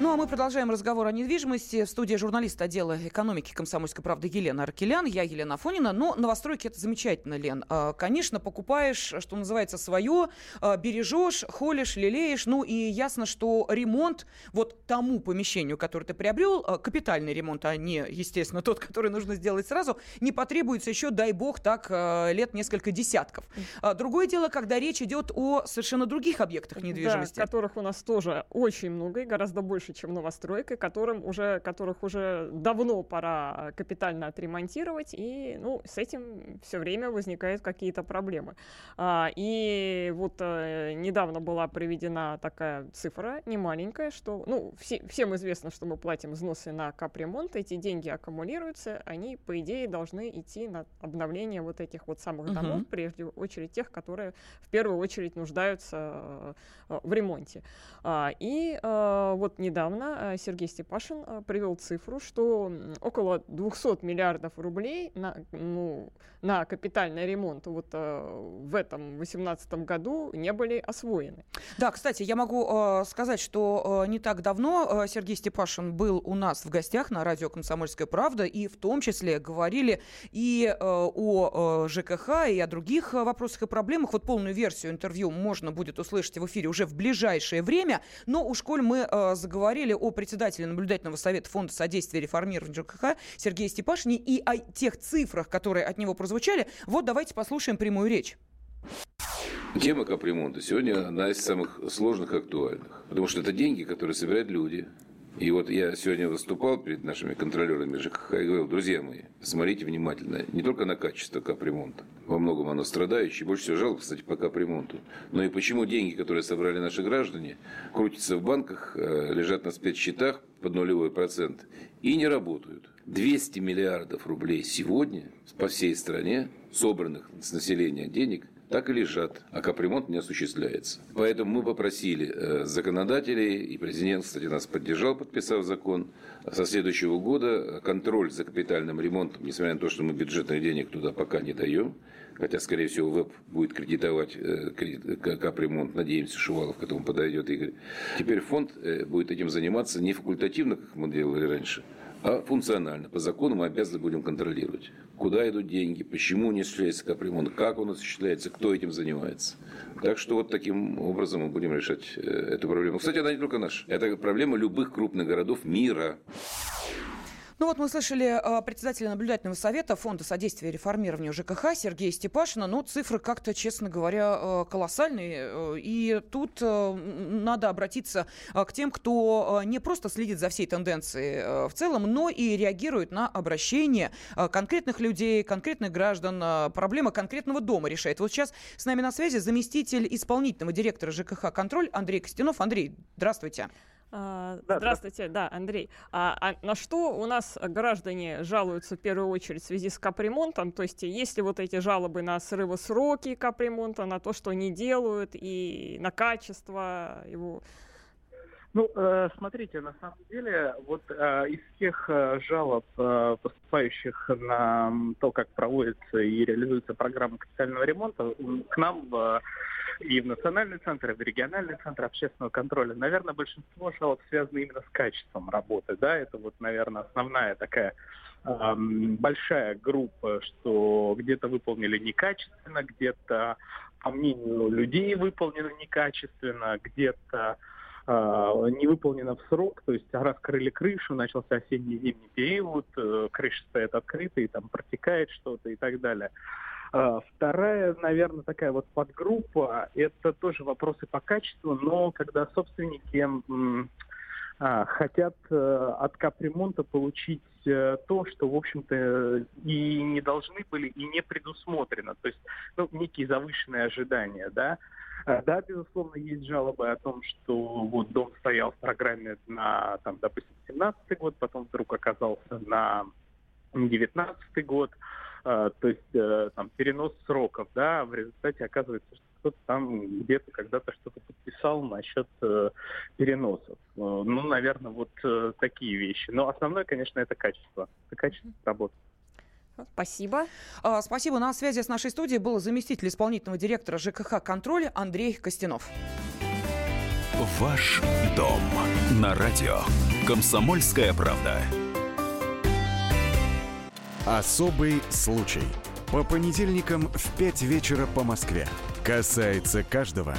Ну а мы продолжаем разговор о недвижимости. В студии журналист отдела экономики комсомольской правды Елена Аркелян. Я Елена Афонина. Но новостройки это замечательно, Лен. А, конечно, покупаешь, что называется, свое, а, бережешь, холишь, лелеешь. Ну и ясно, что ремонт вот тому помещению, которое ты приобрел, а, капитальный ремонт, а не, естественно, тот, который нужно сделать сразу, не потребуется еще, дай бог, так лет несколько десятков. Другое дело, когда речь идет о совершенно других объектах недвижимости. Да, которых у нас тоже очень много и гораздо больше больше, чем новостройкой, которым уже, которых уже давно пора капитально отремонтировать, и ну, с этим все время возникают какие-то проблемы. А, и вот а, недавно была приведена такая цифра, не маленькая, что, ну, все, всем известно, что мы платим взносы на капремонт, эти деньги аккумулируются, они, по идее, должны идти на обновление вот этих вот самых домов, uh-huh. прежде очередь тех, которые в первую очередь нуждаются э, в ремонте. А, и э, вот недавно недавно э, Сергей Степашин э, привел цифру, что около 200 миллиардов рублей на, ну, на капитальный ремонт вот э, в этом 2018 году не были освоены. Да, кстати, я могу сказать, что не так давно Сергей Степашин был у нас в гостях на радио «Комсомольская правда», и в том числе говорили и о ЖКХ, и о других вопросах и проблемах. Вот полную версию интервью можно будет услышать в эфире уже в ближайшее время, но уж коль мы заговорили говорили о председателе наблюдательного совета Фонда содействия реформированию ЖКХ Сергее Степашине и о тех цифрах, которые от него прозвучали. Вот давайте послушаем прямую речь. Тема капремонта сегодня одна из самых сложных и актуальных. Потому что это деньги, которые собирают люди, и вот я сегодня выступал перед нашими контролерами ЖКХ и говорил, друзья мои, смотрите внимательно, не только на качество капремонта, во многом оно страдающее, больше всего жалко, кстати, по капремонту, но и почему деньги, которые собрали наши граждане, крутятся в банках, э, лежат на спецсчетах под нулевой процент и не работают. 200 миллиардов рублей сегодня по всей стране, собранных с населения денег – так и лежат, а капремонт не осуществляется. Поэтому мы попросили э, законодателей, и президент, кстати, нас поддержал, подписав закон, со следующего года контроль за капитальным ремонтом, несмотря на то, что мы бюджетных денег туда пока не даем, хотя, скорее всего, ВЭП будет кредитовать э, капремонт, надеемся, Шувалов к этому подойдет, Игорь. Теперь фонд э, будет этим заниматься не факультативно, как мы делали раньше, а функционально. По закону мы обязаны будем контролировать, куда идут деньги, почему не осуществляется капремонт, как он осуществляется, кто этим занимается. Так что вот таким образом мы будем решать э, эту проблему. Кстати, она не только наша. Это проблема любых крупных городов мира. Ну вот мы слышали э, председателя наблюдательного совета Фонда содействия реформированию ЖКХ Сергея Степашина. Ну, цифры как-то, честно говоря, э, колоссальные. И тут э, надо обратиться к тем, кто не просто следит за всей тенденцией в целом, но и реагирует на обращения конкретных людей, конкретных граждан, проблемы конкретного дома решает. Вот сейчас с нами на связи заместитель исполнительного директора ЖКХ «Контроль» Андрей Костянов. Андрей, здравствуйте. А, да, Здравствуйте, да, Андрей. А, а на что у нас граждане жалуются в первую очередь в связи с капремонтом? То есть есть ли вот эти жалобы на срывы сроки капремонта, на то, что не делают, и на качество его? Ну, э, смотрите, на самом деле, вот э, из всех э, жалоб, поступающих на то, как проводится и реализуется программа капитального ремонта, к нам и в Национальный центр, и в региональный центр общественного контроля, наверное, большинство жалоб связано именно с качеством работы. Да? Это вот, наверное, основная такая большая группа, что где-то выполнили некачественно, где-то, по мнению людей, выполнено некачественно, где-то не выполнено в срок, то есть раскрыли крышу, начался осенне-зимний период, э, крыша стоит открытой, там протекает что-то и так далее. А, вторая, наверное, такая вот подгруппа, это тоже вопросы по качеству, но когда собственники а, хотят э, от капремонта получить э, то, что, в общем-то, и не должны были, и не предусмотрено. То есть, ну, некие завышенные ожидания, да. А, да, безусловно, есть жалобы о том, что вот дом стоял в программе на, там, допустим, 17 год, потом вдруг оказался на 19 год. А, то есть э, там перенос сроков, да, в результате оказывается, что кто-то там где-то когда-то что-то подписал насчет э, переносов. Э, ну, наверное, вот такие вещи. Но основное, конечно, это качество. Это качество работы. Спасибо. А, спасибо. На связи с нашей студией был заместитель исполнительного директора ЖКХ «Контроль» Андрей Костянов. Ваш дом на радио. Комсомольская правда. Особый случай. По понедельникам в 5 вечера по Москве. Касается каждого.